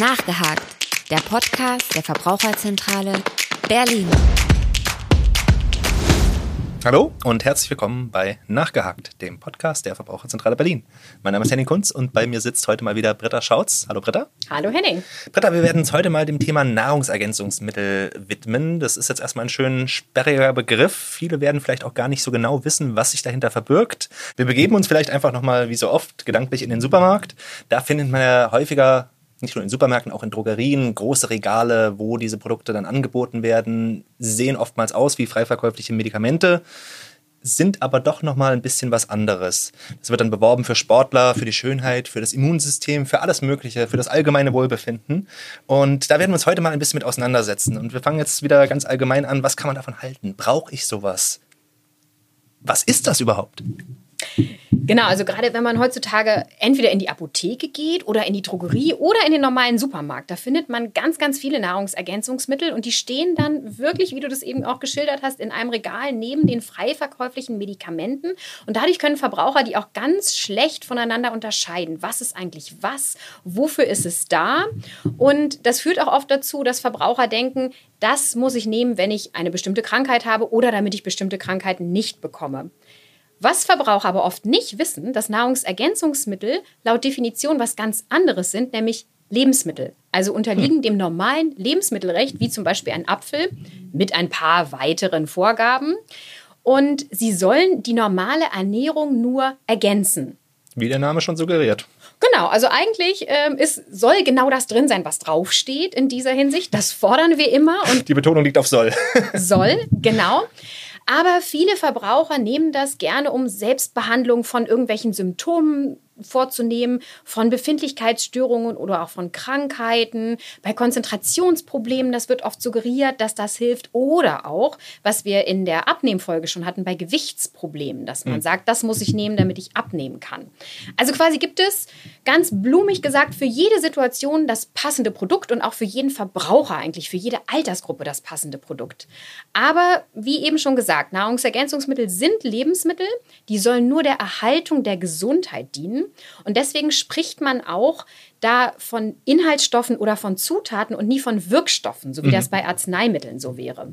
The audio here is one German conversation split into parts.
Nachgehakt, der Podcast der Verbraucherzentrale Berlin. Hallo und herzlich willkommen bei Nachgehakt, dem Podcast der Verbraucherzentrale Berlin. Mein Name ist Henning Kunz und bei mir sitzt heute mal wieder Britta Schautz. Hallo Britta. Hallo Henning. Britta, wir werden uns heute mal dem Thema Nahrungsergänzungsmittel widmen. Das ist jetzt erstmal ein schön sperriger Begriff. Viele werden vielleicht auch gar nicht so genau wissen, was sich dahinter verbirgt. Wir begeben uns vielleicht einfach nochmal, wie so oft, gedanklich in den Supermarkt. Da findet man ja häufiger nicht nur in Supermärkten, auch in Drogerien, große Regale, wo diese Produkte dann angeboten werden, sehen oftmals aus wie frei verkäufliche Medikamente, sind aber doch noch mal ein bisschen was anderes. Das wird dann beworben für Sportler, für die Schönheit, für das Immunsystem, für alles Mögliche, für das allgemeine Wohlbefinden. Und da werden wir uns heute mal ein bisschen mit auseinandersetzen. Und wir fangen jetzt wieder ganz allgemein an. Was kann man davon halten? Brauche ich sowas? Was ist das überhaupt? Genau, also gerade wenn man heutzutage entweder in die Apotheke geht oder in die Drogerie oder in den normalen Supermarkt, da findet man ganz, ganz viele Nahrungsergänzungsmittel und die stehen dann wirklich, wie du das eben auch geschildert hast, in einem Regal neben den frei verkäuflichen Medikamenten. Und dadurch können Verbraucher die auch ganz schlecht voneinander unterscheiden. Was ist eigentlich was? Wofür ist es da? Und das führt auch oft dazu, dass Verbraucher denken, das muss ich nehmen, wenn ich eine bestimmte Krankheit habe oder damit ich bestimmte Krankheiten nicht bekomme. Was Verbraucher aber oft nicht wissen, dass Nahrungsergänzungsmittel laut Definition was ganz anderes sind, nämlich Lebensmittel. Also unterliegen hm. dem normalen Lebensmittelrecht, wie zum Beispiel ein Apfel, mit ein paar weiteren Vorgaben. Und sie sollen die normale Ernährung nur ergänzen. Wie der Name schon suggeriert. Genau, also eigentlich ähm, ist, soll genau das drin sein, was draufsteht in dieser Hinsicht. Das fordern wir immer. Und die Betonung liegt auf soll. soll, genau. Aber viele Verbraucher nehmen das gerne, um Selbstbehandlung von irgendwelchen Symptomen vorzunehmen von Befindlichkeitsstörungen oder auch von Krankheiten, bei Konzentrationsproblemen, das wird oft suggeriert, dass das hilft oder auch, was wir in der Abnehmfolge schon hatten, bei Gewichtsproblemen, dass man mhm. sagt, das muss ich nehmen, damit ich abnehmen kann. Also quasi gibt es ganz blumig gesagt für jede Situation das passende Produkt und auch für jeden Verbraucher eigentlich, für jede Altersgruppe das passende Produkt. Aber wie eben schon gesagt, Nahrungsergänzungsmittel sind Lebensmittel, die sollen nur der Erhaltung der Gesundheit dienen und deswegen spricht man auch da von Inhaltsstoffen oder von Zutaten und nie von Wirkstoffen, so wie mhm. das bei Arzneimitteln so wäre.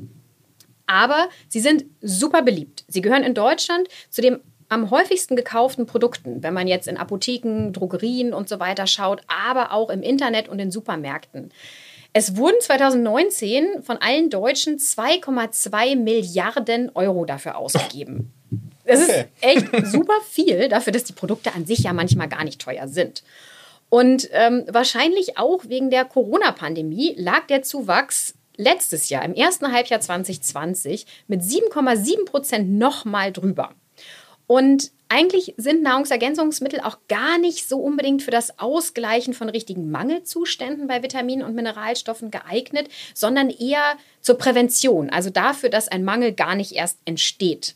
Aber sie sind super beliebt. Sie gehören in Deutschland zu den am häufigsten gekauften Produkten, wenn man jetzt in Apotheken, Drogerien und so weiter schaut, aber auch im Internet und in Supermärkten. Es wurden 2019 von allen Deutschen 2,2 Milliarden Euro dafür ausgegeben. Das okay. ist echt super viel dafür, dass die Produkte an sich ja manchmal gar nicht teuer sind. Und ähm, wahrscheinlich auch wegen der Corona-Pandemie lag der Zuwachs letztes Jahr, im ersten Halbjahr 2020, mit 7,7 Prozent nochmal drüber. Und eigentlich sind Nahrungsergänzungsmittel auch gar nicht so unbedingt für das Ausgleichen von richtigen Mangelzuständen bei Vitaminen und Mineralstoffen geeignet, sondern eher zur Prävention, also dafür, dass ein Mangel gar nicht erst entsteht.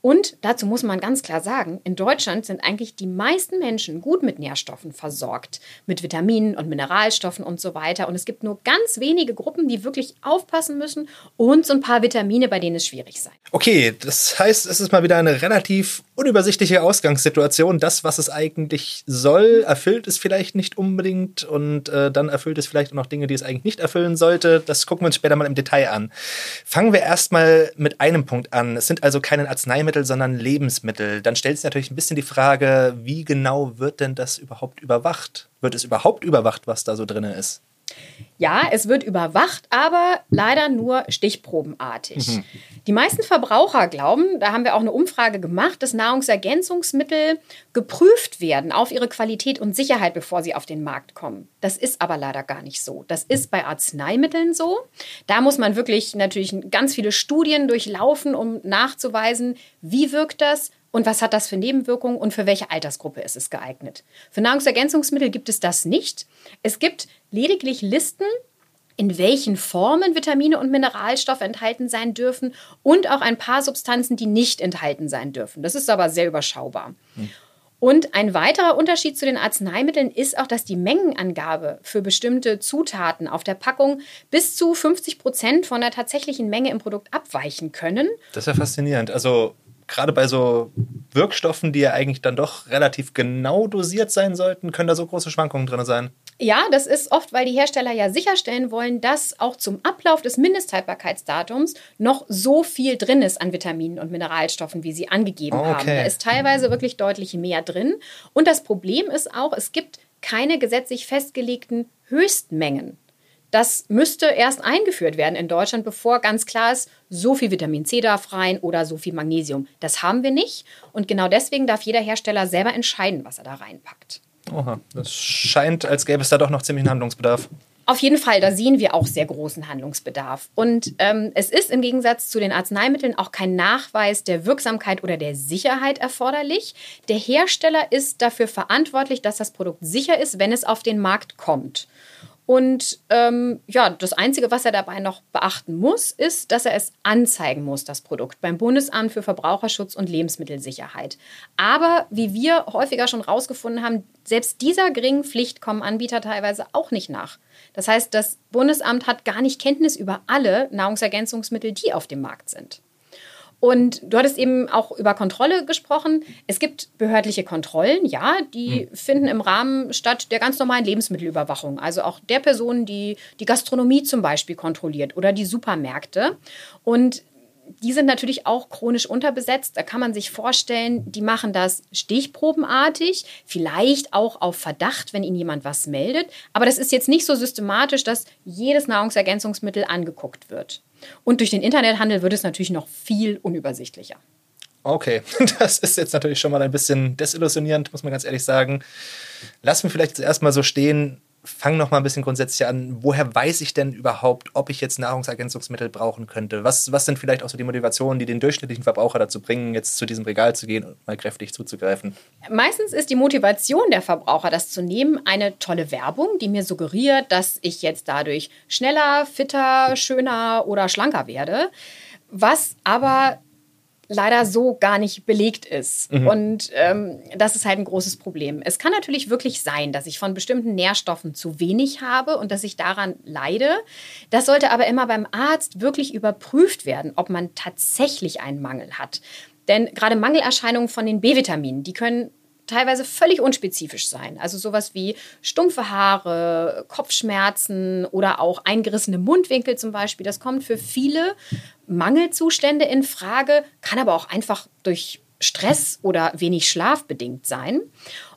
Und dazu muss man ganz klar sagen, in Deutschland sind eigentlich die meisten Menschen gut mit Nährstoffen versorgt, mit Vitaminen und Mineralstoffen und so weiter. Und es gibt nur ganz wenige Gruppen, die wirklich aufpassen müssen und so ein paar Vitamine, bei denen es schwierig sein. Okay, das heißt, es ist mal wieder eine relativ unübersichtliche Ausgangssituation. Das, was es eigentlich soll, erfüllt es vielleicht nicht unbedingt und äh, dann erfüllt es vielleicht auch noch Dinge, die es eigentlich nicht erfüllen sollte. Das gucken wir uns später mal im Detail an. Fangen wir erstmal mit einem Punkt an. Es sind also keine Arzneimittel Arzneimittel, sondern Lebensmittel, dann stellt sich natürlich ein bisschen die Frage, wie genau wird denn das überhaupt überwacht? Wird es überhaupt überwacht, was da so drin ist? Ja, es wird überwacht, aber leider nur stichprobenartig. Mhm. Die meisten Verbraucher glauben, da haben wir auch eine Umfrage gemacht, dass Nahrungsergänzungsmittel geprüft werden auf ihre Qualität und Sicherheit, bevor sie auf den Markt kommen. Das ist aber leider gar nicht so. Das ist bei Arzneimitteln so. Da muss man wirklich natürlich ganz viele Studien durchlaufen, um nachzuweisen, wie wirkt das, und was hat das für Nebenwirkungen und für welche Altersgruppe ist es geeignet. Für Nahrungsergänzungsmittel gibt es das nicht. Es gibt lediglich Listen, in welchen Formen Vitamine und Mineralstoffe enthalten sein dürfen und auch ein paar Substanzen, die nicht enthalten sein dürfen. Das ist aber sehr überschaubar. Hm. Und ein weiterer Unterschied zu den Arzneimitteln ist auch, dass die Mengenangabe für bestimmte Zutaten auf der Packung bis zu 50 Prozent von der tatsächlichen Menge im Produkt abweichen können. Das ist ja faszinierend. Also gerade bei so Wirkstoffen, die ja eigentlich dann doch relativ genau dosiert sein sollten, können da so große Schwankungen drin sein. Ja, das ist oft, weil die Hersteller ja sicherstellen wollen, dass auch zum Ablauf des Mindesthaltbarkeitsdatums noch so viel drin ist an Vitaminen und Mineralstoffen, wie sie angegeben Okay. haben. Da ist teilweise wirklich deutlich mehr drin. Und das Problem ist auch, es gibt keine gesetzlich festgelegten Höchstmengen. Das müsste erst eingeführt werden in Deutschland, bevor ganz klar ist, so viel Vitamin C darf rein oder so viel Magnesium. Das haben wir nicht. Und genau deswegen darf jeder Hersteller selber entscheiden, was er da reinpackt. Oha, das scheint, als gäbe es da doch noch ziemlich Handlungsbedarf. Auf jeden Fall, da sehen wir auch sehr großen Handlungsbedarf. Und ähm, es ist im Gegensatz zu den Arzneimitteln auch kein Nachweis der Wirksamkeit oder der Sicherheit erforderlich. Der Hersteller ist dafür verantwortlich, dass das Produkt sicher ist, wenn es auf den Markt kommt. Und ähm, ja, das Einzige, was er dabei noch beachten muss, ist, dass er es anzeigen muss, das Produkt, beim Bundesamt für Verbraucherschutz und Lebensmittelsicherheit. Aber wie wir häufiger schon rausgefunden haben, selbst dieser geringen Pflicht kommen Anbieter teilweise auch nicht nach. Das heißt, das Bundesamt hat gar nicht Kenntnis über alle Nahrungsergänzungsmittel, die auf dem Markt sind. Und du hattest eben auch über Kontrolle gesprochen. Es gibt behördliche Kontrollen, ja, die finden im Rahmen statt der ganz normalen Lebensmittelüberwachung. Also auch der Person, die die Gastronomie zum Beispiel kontrolliert oder die Supermärkte. Und die sind natürlich auch chronisch unterbesetzt. Da kann man sich vorstellen, die machen das stichprobenartig, vielleicht auch auf Verdacht, wenn ihnen jemand was meldet. Aber das ist jetzt nicht so systematisch, dass jedes Nahrungsergänzungsmittel angeguckt wird. Und durch den Internethandel wird es noch viel unübersichtlicher. Okay, das ist jetzt natürlich schon mal ein bisschen desillusionierend, muss man ganz ehrlich sagen. Lass mich vielleicht zuerst mal so stehen. Fang noch mal ein bisschen grundsätzlich an. Woher weiß ich denn überhaupt, ob ich jetzt Nahrungsergänzungsmittel brauchen könnte? Was, was sind vielleicht auch so die Motivationen, die den durchschnittlichen Verbraucher dazu bringen, jetzt zu diesem Regal zu gehen und mal kräftig zuzugreifen? Meistens ist die Motivation der Verbraucher, das zu nehmen, eine tolle Werbung, die mir suggeriert, dass ich jetzt dadurch schneller, fitter, schöner oder schlanker werde. Was aber leider so gar nicht belegt ist. Und ähm, das ist halt ein großes Problem. Es kann natürlich wirklich sein, dass ich von bestimmten Nährstoffen zu wenig habe und dass ich daran leide. Das sollte aber immer beim Arzt wirklich überprüft werden, ob man tatsächlich einen Mangel hat. Denn gerade Mangelerscheinungen von den B-Vitaminen, die können teilweise völlig unspezifisch sein. Also sowas wie stumpfe Haare, Kopfschmerzen oder auch eingerissene Mundwinkel zum Beispiel. Das kommt für viele Mangelzustände in Frage, kann aber auch einfach durch Stress oder wenig Schlaf bedingt sein.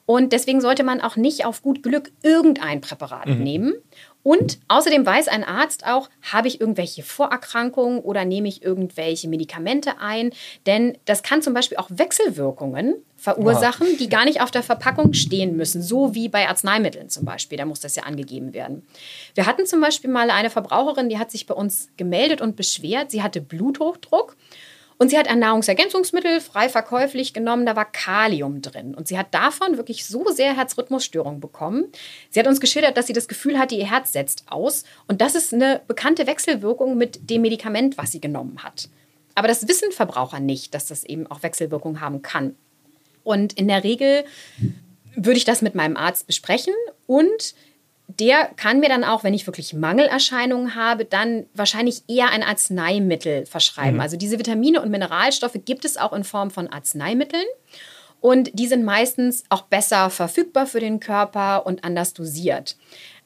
Und deswegen sollte man auch nicht auf gut Glück irgendein Präparat nehmen. Und außerdem weiß ein Arzt auch, habe ich irgendwelche Vorerkrankungen oder nehme ich irgendwelche Medikamente ein? Denn das kann zum Beispiel auch Wechselwirkungen verursachen, die gar nicht auf der Verpackung stehen müssen, so wie bei Arzneimitteln zum Beispiel. Da muss das ja angegeben werden. Wir hatten zum Beispiel mal eine Verbraucherin, die hat sich bei uns gemeldet und beschwert, sie hatte Bluthochdruck. Und sie hat ein Nahrungsergänzungsmittel frei verkäuflich genommen, da war Kalium drin. Und sie hat davon wirklich so sehr Herzrhythmusstörungen bekommen. Sie hat uns geschildert, dass sie das Gefühl hatte, ihr Herz setzt aus. Und das ist eine bekannte Wechselwirkung mit dem Medikament, was sie genommen hat. Aber das wissen Verbraucher nicht, dass das eben auch Wechselwirkungen haben kann. Und in der Regel würde ich das mit meinem Arzt besprechen und der kann mir dann auch, wenn ich wirklich Mangelerscheinungen habe, dann wahrscheinlich eher ein Arzneimittel verschreiben. Also diese Vitamine und Mineralstoffe gibt es auch in Form von Arzneimitteln. Und die sind meistens auch besser verfügbar für den Körper und anders dosiert.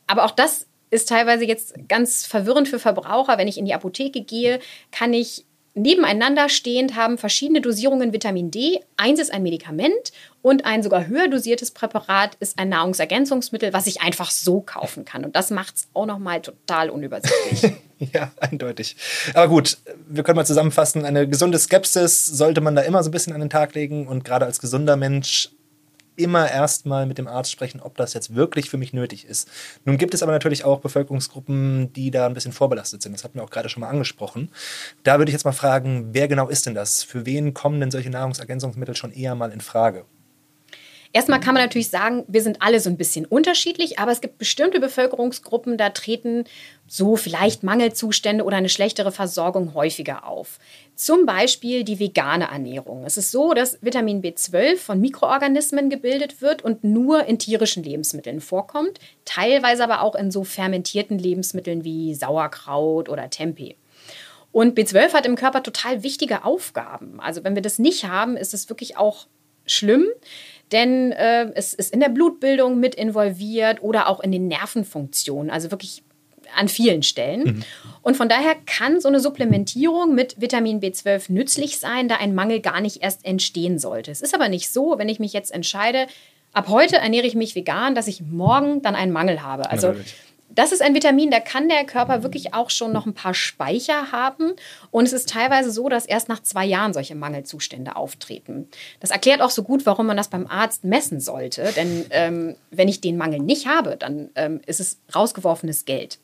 Aber auch das ist teilweise jetzt ganz verwirrend für Verbraucher. Wenn ich in die Apotheke gehe, kann ich nebeneinander stehend haben verschiedene Dosierungen Vitamin D. Eins ist ein Medikament und ein sogar höher dosiertes Präparat ist ein Nahrungsergänzungsmittel, was ich einfach so kaufen kann. Und das macht es auch nochmal total unübersichtlich. Ja, eindeutig. Aber gut, wir können mal zusammenfassen, eine gesunde Skepsis sollte man da immer so ein bisschen an den Tag legen und gerade als gesunder Mensch immer erstmal mit dem Arzt sprechen, ob das jetzt wirklich für mich nötig ist. Nun gibt es aber natürlich auch Bevölkerungsgruppen, die da ein bisschen vorbelastet sind. Das hatten wir auch gerade schon mal angesprochen. Da würde ich jetzt mal fragen, wer genau ist denn das? Für wen kommen denn solche Nahrungsergänzungsmittel schon eher mal in Frage? Erstmal kann man natürlich sagen, wir sind alle so ein bisschen unterschiedlich, aber es gibt bestimmte Bevölkerungsgruppen, da treten so vielleicht Mangelzustände oder eine schlechtere Versorgung häufiger auf. Zum Beispiel die vegane Ernährung. Es ist so, dass Vitamin B12 von Mikroorganismen gebildet wird und nur in tierischen Lebensmitteln vorkommt, teilweise aber auch in so fermentierten Lebensmitteln wie Sauerkraut oder Tempeh. Und B12 hat im Körper total wichtige Aufgaben. Also wenn wir das nicht haben, ist es wirklich auch schlimm. Denn äh, es ist in der Blutbildung mit involviert oder auch in den Nervenfunktionen, also wirklich an vielen Stellen. Mhm. Und von daher kann so eine Supplementierung mit Vitamin B12 nützlich sein, da ein Mangel gar nicht erst entstehen sollte. Es ist aber nicht so, wenn ich mich jetzt entscheide, ab heute ernähre ich mich vegan, dass ich morgen dann einen Mangel habe. Also Natürlich das ist ein Vitamin, da kann der Körper wirklich auch schon noch ein paar Speicher haben. Und es ist teilweise so, dass erst nach zwei Jahren solche Mangelzustände auftreten. Das erklärt auch so gut, warum man das beim Arzt messen sollte. Denn ähm, wenn ich den Mangel nicht habe, dann ähm, ist es rausgeworfenes Geld.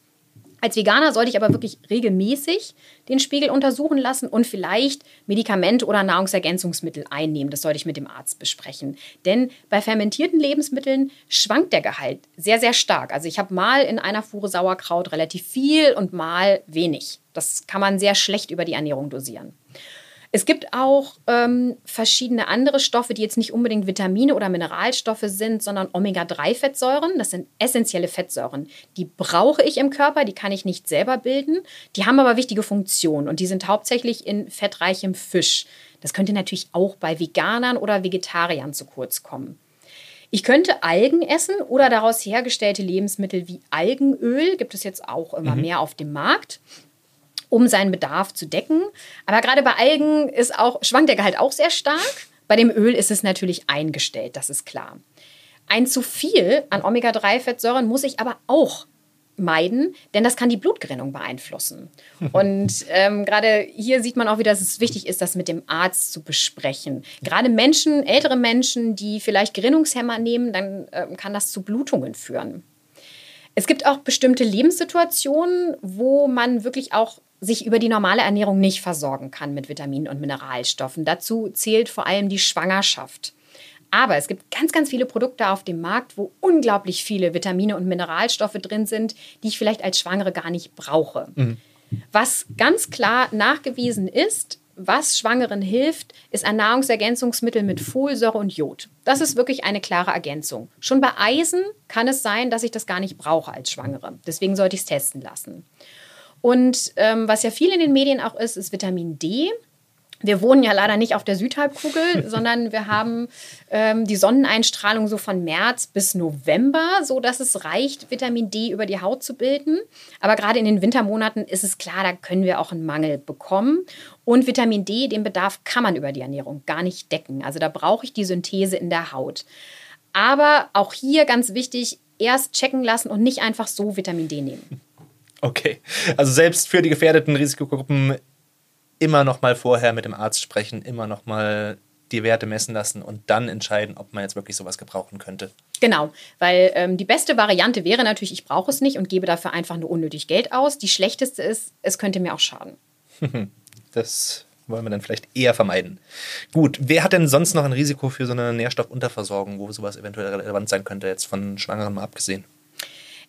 Als Veganer sollte ich aber wirklich regelmäßig den Spiegel untersuchen lassen und vielleicht Medikamente oder Nahrungsergänzungsmittel einnehmen. Das sollte ich mit dem Arzt besprechen. Denn bei fermentierten Lebensmitteln schwankt der Gehalt sehr, sehr stark. Also ich habe mal in einer Fuhre Sauerkraut relativ viel und mal wenig. Das kann man sehr schlecht über die Ernährung dosieren. Es gibt auch ähm, verschiedene andere Stoffe, die jetzt nicht unbedingt Vitamine oder Mineralstoffe sind, sondern Omega-3-Fettsäuren. Das sind essentielle Fettsäuren. Die brauche ich im Körper, die kann ich nicht selber bilden. Die haben aber wichtige Funktionen und die sind hauptsächlich in fettreichem Fisch. Das könnte natürlich auch bei Veganern oder Vegetariern zu kurz kommen. Ich könnte Algen essen oder daraus hergestellte Lebensmittel wie Algenöl, gibt es jetzt auch immer mhm. mehr auf dem Markt um seinen Bedarf zu decken. Aber gerade bei Algen ist auch, schwankt der Gehalt auch sehr stark. Bei dem Öl ist es natürlich eingestellt, das ist klar. Ein zu viel an Omega-3-Fettsäuren muss ich aber auch meiden, denn das kann die Blutgerinnung beeinflussen. Und ähm, gerade hier sieht man auch wieder, dass es wichtig ist, das mit dem Arzt zu besprechen. Gerade Menschen, ältere Menschen, die vielleicht Gerinnungshemmer nehmen, dann ähm, kann das zu Blutungen führen. Es gibt auch bestimmte Lebenssituationen, wo man wirklich auch sich über die normale Ernährung nicht versorgen kann mit Vitaminen und Mineralstoffen. Dazu zählt vor allem die Schwangerschaft. Aber es gibt ganz, ganz viele Produkte auf dem Markt, wo unglaublich viele Vitamine und Mineralstoffe drin sind, die ich vielleicht als Schwangere gar nicht brauche. Mhm. Was ganz klar nachgewiesen ist, was Schwangeren hilft, ist ein Nahrungsergänzungsmittel mit Folsäure und Jod. Das ist wirklich eine klare Ergänzung. Schon bei Eisen kann es sein, dass ich das gar nicht brauche als Schwangere. Deswegen sollte ich es testen lassen. Und ähm, was ja viel in den Medien auch ist, ist Vitamin D. Wir wohnen ja leider nicht auf der Südhalbkugel, sondern wir haben ähm, die Sonneneinstrahlung so von März bis November, so dass es reicht, Vitamin D über die Haut zu bilden. Aber gerade in den Wintermonaten ist es klar, da können wir auch einen Mangel bekommen. Und Vitamin D, den Bedarf kann man über die Ernährung gar nicht decken. Also da brauche ich die Synthese in der Haut. Aber auch hier ganz wichtig, erst checken lassen und nicht einfach so Vitamin D nehmen. Okay. Also selbst für die gefährdeten Risikogruppen immer noch mal vorher mit dem Arzt sprechen, immer noch mal die Werte messen lassen und dann entscheiden, ob man jetzt wirklich sowas gebrauchen könnte. Genau, weil ähm, die beste Variante wäre natürlich, ich brauche es nicht und gebe dafür einfach nur unnötig Geld aus. Die schlechteste ist, es könnte mir auch schaden. das wollen wir dann vielleicht eher vermeiden. Gut, wer hat denn sonst noch ein Risiko für so eine Nährstoffunterversorgung, wo sowas eventuell relevant sein könnte, jetzt von Schwangeren mal abgesehen?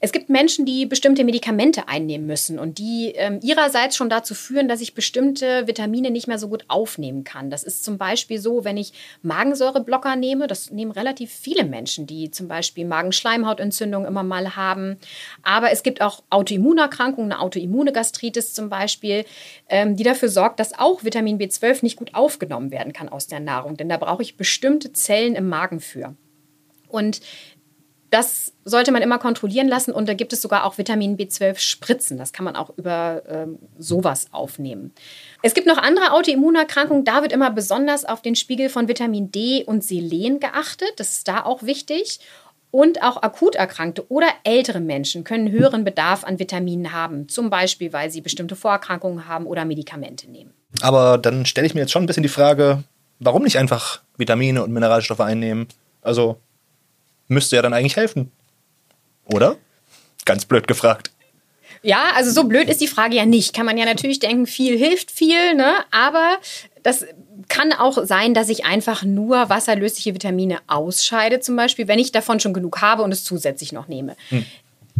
Es gibt Menschen, die bestimmte Medikamente einnehmen müssen und die ähm, ihrerseits schon dazu führen, dass ich bestimmte Vitamine nicht mehr so gut aufnehmen kann. Das ist zum Beispiel so, wenn ich Magensäureblocker nehme. Das nehmen relativ viele Menschen, die zum Beispiel Magenschleimhautentzündung immer mal haben. Aber es gibt auch Autoimmunerkrankungen, eine Autoimmune Gastritis zum Beispiel, ähm, die dafür sorgt, dass auch Vitamin B12 nicht gut aufgenommen werden kann aus der Nahrung. Denn da brauche ich bestimmte Zellen im Magen für. Und das sollte man immer kontrollieren lassen und da gibt es sogar auch Vitamin B12 Spritzen. Das kann man auch über ähm, sowas aufnehmen. Es gibt noch andere Autoimmunerkrankungen. Da wird immer besonders auf den Spiegel von Vitamin D und Selen geachtet. Das ist da auch wichtig. Und auch akut Erkrankte oder ältere Menschen können höheren Bedarf an Vitaminen haben, zum Beispiel weil sie bestimmte Vorerkrankungen haben oder Medikamente nehmen. Aber dann stelle ich mir jetzt schon ein bisschen die Frage, warum nicht einfach Vitamine und Mineralstoffe einnehmen? Also müsste ja dann eigentlich helfen. Oder? Ganz blöd gefragt. Ja, also so blöd ist die Frage ja nicht. Kann man ja natürlich denken, viel hilft viel, ne? Aber das kann auch sein, dass ich einfach nur wasserlösliche Vitamine ausscheide, zum Beispiel, wenn ich davon schon genug habe und es zusätzlich noch nehme. Hm.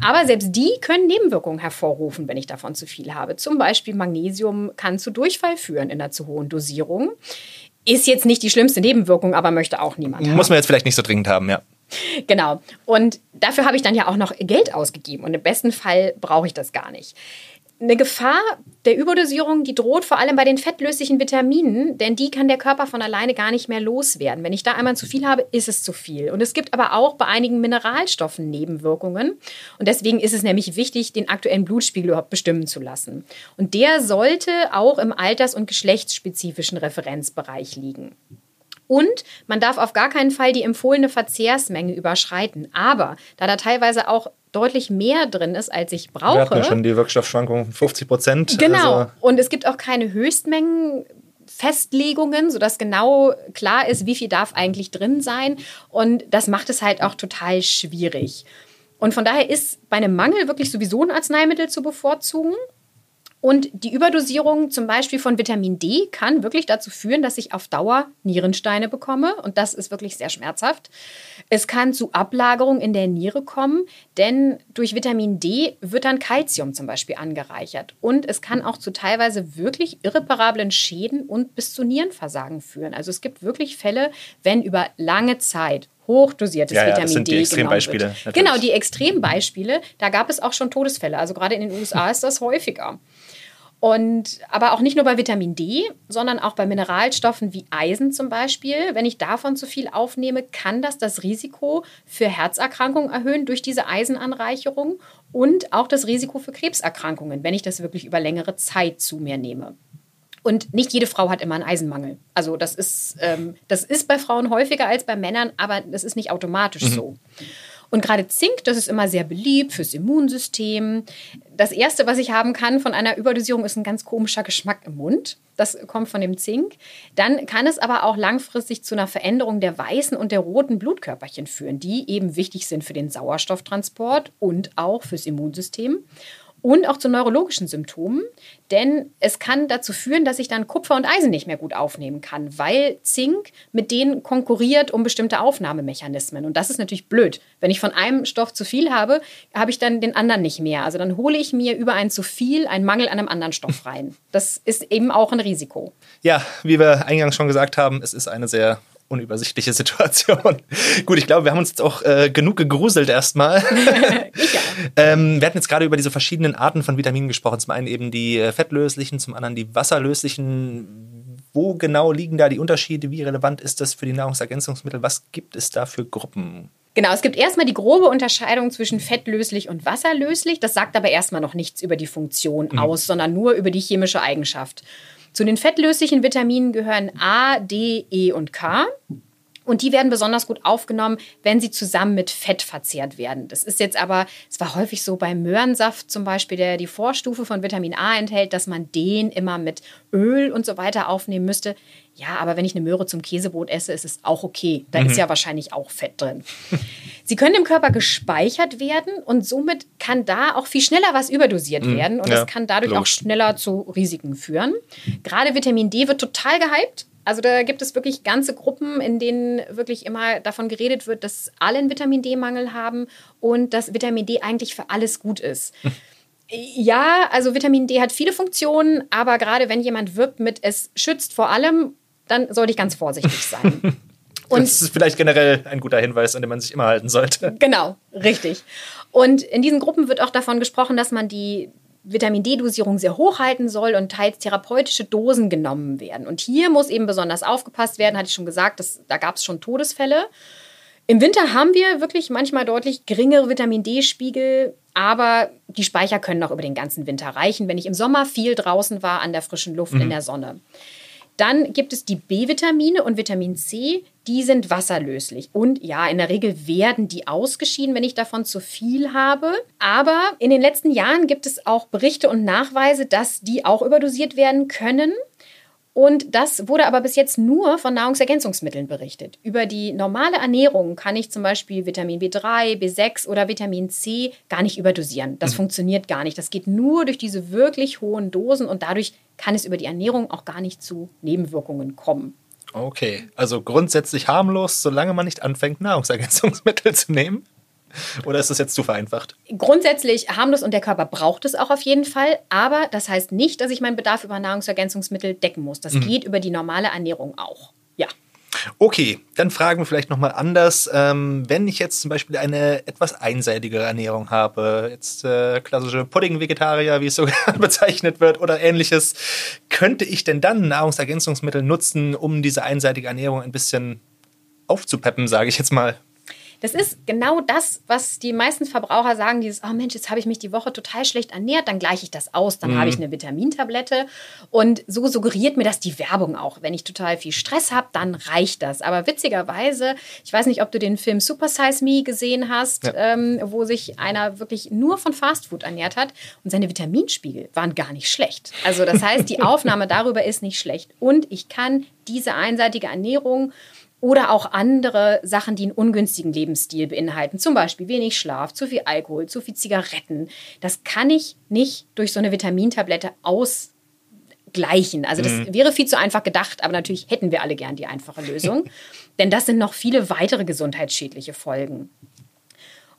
Aber selbst die können Nebenwirkungen hervorrufen, wenn ich davon zu viel habe. Zum Beispiel Magnesium kann zu Durchfall führen in einer zu hohen Dosierung. Ist jetzt nicht die schlimmste Nebenwirkung, aber möchte auch niemand haben. Muss man jetzt vielleicht nicht so dringend haben, ja. Genau. Und dafür habe ich dann ja auch noch Geld ausgegeben. Und im besten Fall brauche ich das gar nicht. Eine Gefahr der Überdosierung, die droht vor allem bei den fettlöslichen Vitaminen, denn die kann der Körper von alleine gar nicht mehr loswerden. Wenn ich da einmal zu viel habe, ist es zu viel. Und es gibt aber auch bei einigen Mineralstoffen Nebenwirkungen. Und deswegen ist es nämlich wichtig, den aktuellen Blutspiegel überhaupt bestimmen zu lassen. Und der sollte auch im alters- und geschlechtsspezifischen Referenzbereich liegen. Und man darf auf gar keinen Fall die empfohlene Verzehrsmenge überschreiten. Aber da da teilweise auch deutlich mehr drin ist, als ich brauche. Wir hatten ja schon die Wirkstoffschwankung 50 Prozent. Genau. Also und es gibt auch keine Höchstmengen. Festlegungen, sodass genau klar ist, wie viel darf eigentlich drin sein. Und das macht es halt auch total schwierig. Und von daher ist bei einem Mangel wirklich sowieso ein Arzneimittel zu bevorzugen. Und die Überdosierung zum Beispiel von Vitamin D kann wirklich dazu führen, dass ich auf Dauer Nierensteine bekomme. Und das ist wirklich sehr schmerzhaft. Es kann zu Ablagerung in der Niere kommen, denn durch Vitamin D wird dann Kalzium zum Beispiel angereichert. Und es kann auch zu teilweise wirklich irreparablen Schäden und bis zu Nierenversagen führen. Also es gibt wirklich Fälle, wenn über lange Zeit hochdosiertes ja, ja, Vitamin das sind D die Extrembeispiele. Genau, die Extrembeispiele. Da gab es auch schon Todesfälle. Also gerade in den USA ist das häufiger. Und aber auch nicht nur bei Vitamin D, sondern auch bei Mineralstoffen wie Eisen zum Beispiel. Wenn ich davon zu viel aufnehme, kann das das Risiko für Herzerkrankungen erhöhen durch diese Eisenanreicherung und auch das Risiko für Krebserkrankungen, wenn ich das wirklich über längere Zeit zu mir nehme. Und nicht jede Frau hat immer einen Eisenmangel. Also das ist, ähm, das ist bei Frauen häufiger als bei Männern, aber das ist nicht automatisch mhm. so. Und gerade Zink, das ist immer sehr beliebt fürs Immunsystem. Das erste, was ich haben kann von einer Überdosierung, ist ein ganz komischer Geschmack im Mund. Das kommt von dem Zink. Dann kann es aber auch langfristig zu einer Veränderung der weißen und der roten Blutkörperchen führen, die eben wichtig sind für den Sauerstofftransport und auch fürs Immunsystem und auch zu neurologischen Symptomen, denn es kann dazu führen, dass ich dann Kupfer und Eisen nicht mehr gut aufnehmen kann, weil Zink mit denen konkurriert um bestimmte Aufnahmemechanismen. Und das ist natürlich blöd. Wenn ich von einem Stoff zu viel habe, habe ich dann den anderen nicht mehr. Also dann hole ich mir über ein zu viel einen Mangel an einem anderen Stoff rein. Das ist eben auch ein Risiko. Ja, wie wir eingangs schon gesagt haben, es ist eine sehr unübersichtliche Situation. Gut, ich glaube, wir haben uns jetzt auch äh, genug gegruselt erstmal. ich ja. ähm, wir hatten jetzt gerade über diese verschiedenen Arten von Vitaminen gesprochen. Zum einen eben die äh, fettlöslichen, zum anderen die wasserlöslichen. Wo genau liegen da die Unterschiede? Wie relevant ist das für die Nahrungsergänzungsmittel? Was gibt es da für Gruppen? Genau, es gibt erstmal die grobe Unterscheidung zwischen fettlöslich und wasserlöslich. Das sagt aber erstmal noch nichts über die Funktion mhm. aus, sondern nur über die chemische Eigenschaft. Zu den fettlöslichen Vitaminen gehören A, D, E und K. Und die werden besonders gut aufgenommen, wenn sie zusammen mit Fett verzehrt werden. Das ist jetzt aber, es war häufig so beim Möhrensaft zum Beispiel, der die Vorstufe von Vitamin A enthält, dass man den immer mit Öl und so weiter aufnehmen müsste. Ja, aber wenn ich eine Möhre zum Käsebrot esse, ist es auch okay. Da mhm. ist ja wahrscheinlich auch Fett drin. Sie können im Körper gespeichert werden und somit kann da auch viel schneller was überdosiert mhm. werden und ja, das kann dadurch logisch. auch schneller zu Risiken führen. Gerade Vitamin D wird total gehypt. Also da gibt es wirklich ganze Gruppen, in denen wirklich immer davon geredet wird, dass alle einen Vitamin D-Mangel haben und dass Vitamin D eigentlich für alles gut ist. Ja, also Vitamin D hat viele Funktionen, aber gerade wenn jemand wirbt mit es schützt vor allem, dann sollte ich ganz vorsichtig sein. Und das ist vielleicht generell ein guter Hinweis, an den man sich immer halten sollte. Genau, richtig. Und in diesen Gruppen wird auch davon gesprochen, dass man die Vitamin D-Dosierung sehr hoch halten soll und teils therapeutische Dosen genommen werden. Und hier muss eben besonders aufgepasst werden, hatte ich schon gesagt, dass, da gab es schon Todesfälle. Im Winter haben wir wirklich manchmal deutlich geringere Vitamin D-Spiegel, aber die Speicher können auch über den ganzen Winter reichen, wenn ich im Sommer viel draußen war an der frischen Luft mhm. in der Sonne. Dann gibt es die B-Vitamine und Vitamin C, die sind wasserlöslich. Und ja, in der Regel werden die ausgeschieden, wenn ich davon zu viel habe. Aber in den letzten Jahren gibt es auch Berichte und Nachweise, dass die auch überdosiert werden können. Und das wurde aber bis jetzt nur von Nahrungsergänzungsmitteln berichtet. Über die normale Ernährung kann ich zum Beispiel Vitamin B3, B6 oder Vitamin C gar nicht überdosieren. Das mhm. funktioniert gar nicht. Das geht nur durch diese wirklich hohen Dosen und dadurch kann es über die Ernährung auch gar nicht zu Nebenwirkungen kommen. Okay, also grundsätzlich harmlos, solange man nicht anfängt, Nahrungsergänzungsmittel zu nehmen. Oder ist das jetzt zu vereinfacht? Grundsätzlich harmlos und der Körper braucht es auch auf jeden Fall. Aber das heißt nicht, dass ich meinen Bedarf über Nahrungsergänzungsmittel decken muss. Das mhm. geht über die normale Ernährung auch. Ja. Okay, dann fragen wir vielleicht nochmal anders. Ähm, wenn ich jetzt zum Beispiel eine etwas einseitigere Ernährung habe, jetzt äh, klassische Pudding-Vegetarier, wie es so bezeichnet wird, oder ähnliches, könnte ich denn dann Nahrungsergänzungsmittel nutzen, um diese einseitige Ernährung ein bisschen aufzupeppen, sage ich jetzt mal? Das ist genau das, was die meisten Verbraucher sagen: dieses, oh Mensch, jetzt habe ich mich die Woche total schlecht ernährt, dann gleiche ich das aus, dann mhm. habe ich eine Vitamintablette. Und so suggeriert mir das die Werbung auch. Wenn ich total viel Stress habe, dann reicht das. Aber witzigerweise, ich weiß nicht, ob du den Film Super Size Me gesehen hast, ja. ähm, wo sich einer wirklich nur von Fastfood ernährt hat und seine Vitaminspiegel waren gar nicht schlecht. Also das heißt, die Aufnahme darüber ist nicht schlecht. Und ich kann diese einseitige Ernährung oder auch andere Sachen, die einen ungünstigen Lebensstil beinhalten. Zum Beispiel wenig Schlaf, zu viel Alkohol, zu viel Zigaretten. Das kann ich nicht durch so eine Vitamintablette ausgleichen. Also das mhm. wäre viel zu einfach gedacht, aber natürlich hätten wir alle gern die einfache Lösung. Denn das sind noch viele weitere gesundheitsschädliche Folgen.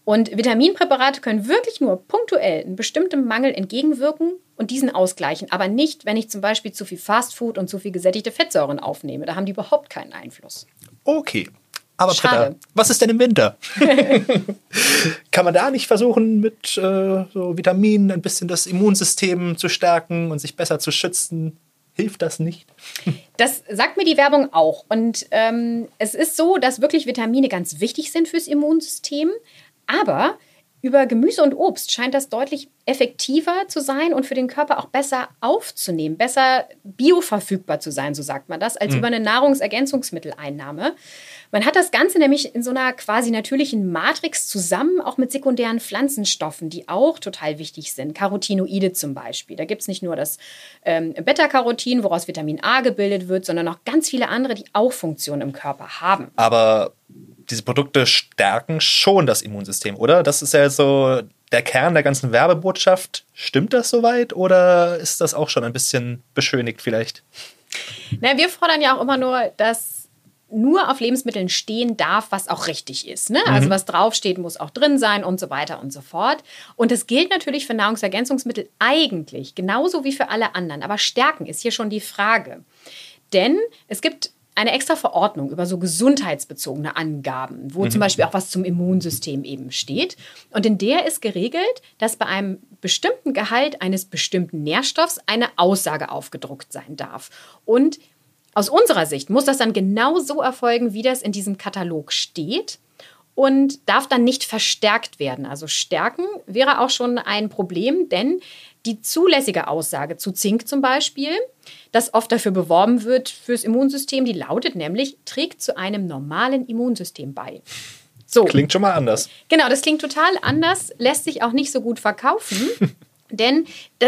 Und Vitaminpräparate können wirklich nur punktuell einem bestimmten Mangel entgegenwirken und diesen ausgleichen, aber nicht, wenn ich zum Beispiel zu viel Fastfood und zu viel gesättigte Fettsäuren aufnehme. Da haben die überhaupt keinen Einfluss. Okay. Aber. Britta, was ist denn im Winter? Kann man da nicht versuchen, mit äh, so Vitaminen ein bisschen das Immunsystem zu stärken und sich besser zu schützen? Hilft das nicht? Das sagt mir die Werbung auch. Und ähm, es ist so, dass wirklich Vitamine ganz wichtig sind fürs Immunsystem. Aber über Gemüse und Obst scheint das deutlich effektiver zu sein und für den Körper auch besser aufzunehmen, besser bioverfügbar zu sein, so sagt man das, als mhm. über eine Nahrungsergänzungsmitteleinnahme. Man hat das Ganze nämlich in so einer quasi natürlichen Matrix zusammen, auch mit sekundären Pflanzenstoffen, die auch total wichtig sind. Carotinoide zum Beispiel. Da gibt es nicht nur das ähm, Beta-Carotin, woraus Vitamin A gebildet wird, sondern auch ganz viele andere, die auch Funktionen im Körper haben. Aber diese Produkte stärken schon das Immunsystem, oder? Das ist ja so der Kern der ganzen Werbebotschaft. Stimmt das soweit oder ist das auch schon ein bisschen beschönigt vielleicht? Na, wir fordern ja auch immer nur, dass nur auf Lebensmitteln stehen darf, was auch richtig ist. Ne? Also mhm. Also was draufsteht, muss auch drin sein und so weiter und so fort. Und das gilt natürlich für Nahrungsergänzungsmittel eigentlich, genauso wie für alle anderen. Aber Stärken ist hier schon die Frage. Denn es gibt eine extra Verordnung über so gesundheitsbezogene Angaben, wo mhm. zum Beispiel auch was zum Immunsystem eben steht. Und in der ist geregelt, dass bei einem bestimmten Gehalt eines bestimmten Nährstoffs eine Aussage aufgedruckt sein darf. Und aus unserer Sicht muss das dann genau so erfolgen, wie das in diesem Katalog steht und darf dann nicht verstärkt werden. Also stärken wäre auch schon ein Problem, denn die zulässige Aussage zu Zink zum Beispiel, das oft dafür beworben wird fürs Immunsystem, die lautet nämlich, trägt zu einem normalen Immunsystem bei. So. Klingt schon mal anders. Genau, das klingt total anders, lässt sich auch nicht so gut verkaufen. Denn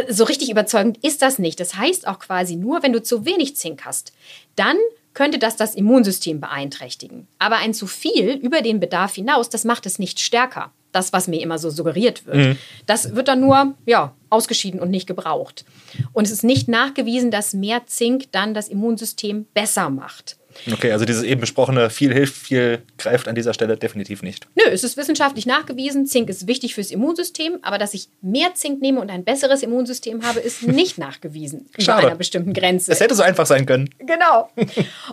so richtig überzeugend ist das nicht. Das heißt auch quasi nur, wenn du zu wenig Zink hast, dann könnte das das Immunsystem beeinträchtigen. Aber ein zu viel über den Bedarf hinaus, das macht es nicht stärker. Das, was mir immer so suggeriert wird. Mhm. Das wird dann nur ja, ausgeschieden und nicht gebraucht. Und es ist nicht nachgewiesen, dass mehr Zink dann das Immunsystem besser macht. Okay, also dieses eben besprochene viel hilft, viel greift an dieser Stelle definitiv nicht. Nö, es ist wissenschaftlich nachgewiesen. Zink ist wichtig fürs Immunsystem, aber dass ich mehr Zink nehme und ein besseres Immunsystem habe, ist nicht nachgewiesen über einer bestimmten Grenze. Es hätte so einfach sein können. Genau.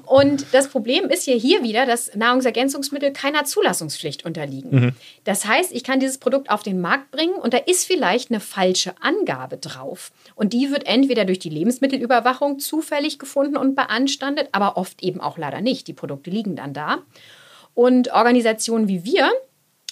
Und das Problem ist ja hier wieder, dass Nahrungsergänzungsmittel keiner Zulassungspflicht unterliegen. Mhm. Das heißt, ich kann dieses Produkt auf den Markt bringen und da ist vielleicht eine falsche Angabe drauf. Und die wird entweder durch die Lebensmittelüberwachung zufällig gefunden und beanstandet, aber oft eben auch auch leider nicht. Die Produkte liegen dann da. Und Organisationen wie wir,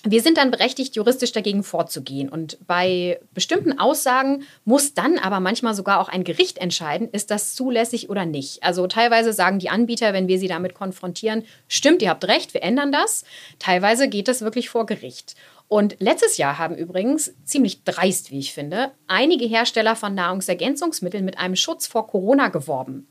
wir sind dann berechtigt, juristisch dagegen vorzugehen. Und bei bestimmten Aussagen muss dann aber manchmal sogar auch ein Gericht entscheiden, ist das zulässig oder nicht. Also teilweise sagen die Anbieter, wenn wir sie damit konfrontieren, stimmt, ihr habt recht, wir ändern das. Teilweise geht das wirklich vor Gericht. Und letztes Jahr haben übrigens, ziemlich dreist, wie ich finde, einige Hersteller von Nahrungsergänzungsmitteln mit einem Schutz vor Corona geworben.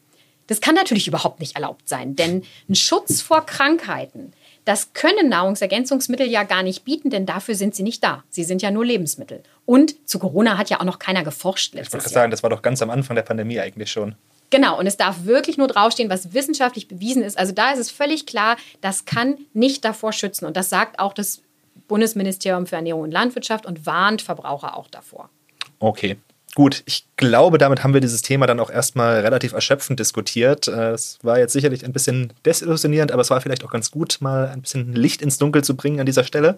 Das kann natürlich überhaupt nicht erlaubt sein, denn ein Schutz vor Krankheiten, das können Nahrungsergänzungsmittel ja gar nicht bieten, denn dafür sind sie nicht da. Sie sind ja nur Lebensmittel. Und zu Corona hat ja auch noch keiner geforscht letztes Ich wollte sagen, das war doch ganz am Anfang der Pandemie eigentlich schon. Genau, und es darf wirklich nur draufstehen, was wissenschaftlich bewiesen ist. Also da ist es völlig klar, das kann nicht davor schützen. Und das sagt auch das Bundesministerium für Ernährung und Landwirtschaft und warnt Verbraucher auch davor. Okay. Gut, ich glaube, damit haben wir dieses Thema dann auch erstmal relativ erschöpfend diskutiert. Äh, es war jetzt sicherlich ein bisschen desillusionierend, aber es war vielleicht auch ganz gut, mal ein bisschen Licht ins Dunkel zu bringen an dieser Stelle.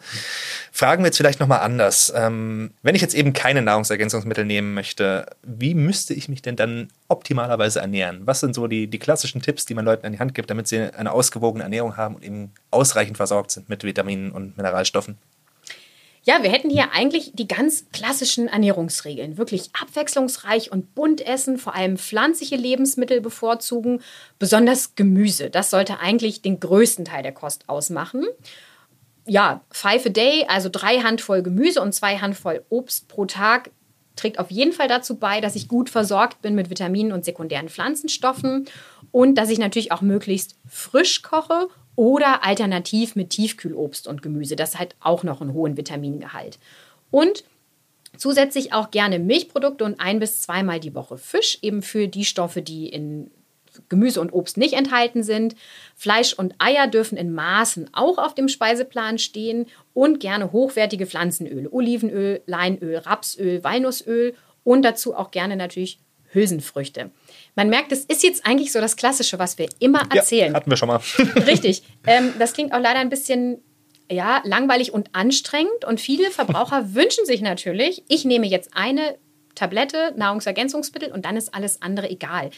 Fragen wir jetzt vielleicht nochmal anders. Ähm, wenn ich jetzt eben keine Nahrungsergänzungsmittel nehmen möchte, wie müsste ich mich denn dann optimalerweise ernähren? Was sind so die, die klassischen Tipps, die man Leuten an die Hand gibt, damit sie eine ausgewogene Ernährung haben und eben ausreichend versorgt sind mit Vitaminen und Mineralstoffen? Ja, wir hätten hier eigentlich die ganz klassischen Ernährungsregeln. Wirklich abwechslungsreich und bunt essen, vor allem pflanzliche Lebensmittel bevorzugen, besonders Gemüse. Das sollte eigentlich den größten Teil der Kost ausmachen. Ja, five a day, also drei Handvoll Gemüse und zwei Handvoll Obst pro Tag, trägt auf jeden Fall dazu bei, dass ich gut versorgt bin mit Vitaminen und sekundären Pflanzenstoffen und dass ich natürlich auch möglichst frisch koche oder alternativ mit Tiefkühlobst und Gemüse. Das hat auch noch einen hohen Vitamingehalt. Und zusätzlich auch gerne Milchprodukte und ein bis zweimal die Woche Fisch, eben für die Stoffe, die in Gemüse und Obst nicht enthalten sind. Fleisch und Eier dürfen in Maßen auch auf dem Speiseplan stehen und gerne hochwertige Pflanzenöle, Olivenöl, Leinöl, Rapsöl, Walnussöl und dazu auch gerne natürlich Hülsenfrüchte. Man merkt, es ist jetzt eigentlich so das Klassische, was wir immer erzählen. Ja, hatten wir schon mal. Richtig. Ähm, das klingt auch leider ein bisschen ja, langweilig und anstrengend. Und viele Verbraucher wünschen sich natürlich, ich nehme jetzt eine Tablette, Nahrungsergänzungsmittel und dann ist alles andere egal.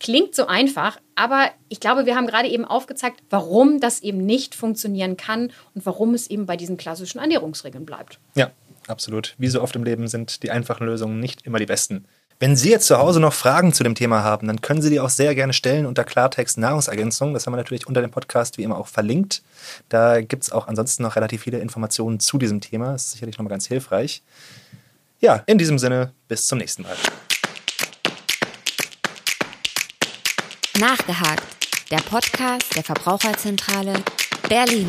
Klingt so einfach, aber ich glaube, wir haben gerade eben aufgezeigt, warum das eben nicht funktionieren kann und warum es eben bei diesen klassischen Ernährungsregeln bleibt. Ja, absolut. Wie so oft im Leben sind die einfachen Lösungen nicht immer die besten. Wenn Sie jetzt zu Hause noch Fragen zu dem Thema haben, dann können Sie die auch sehr gerne stellen unter Klartext Nahrungsergänzung. Das haben wir natürlich unter dem Podcast wie immer auch verlinkt. Da gibt es auch ansonsten noch relativ viele Informationen zu diesem Thema. Das ist sicherlich nochmal ganz hilfreich. Ja, in diesem Sinne, bis zum nächsten Mal. Nachgehakt, der Podcast der Verbraucherzentrale Berlin.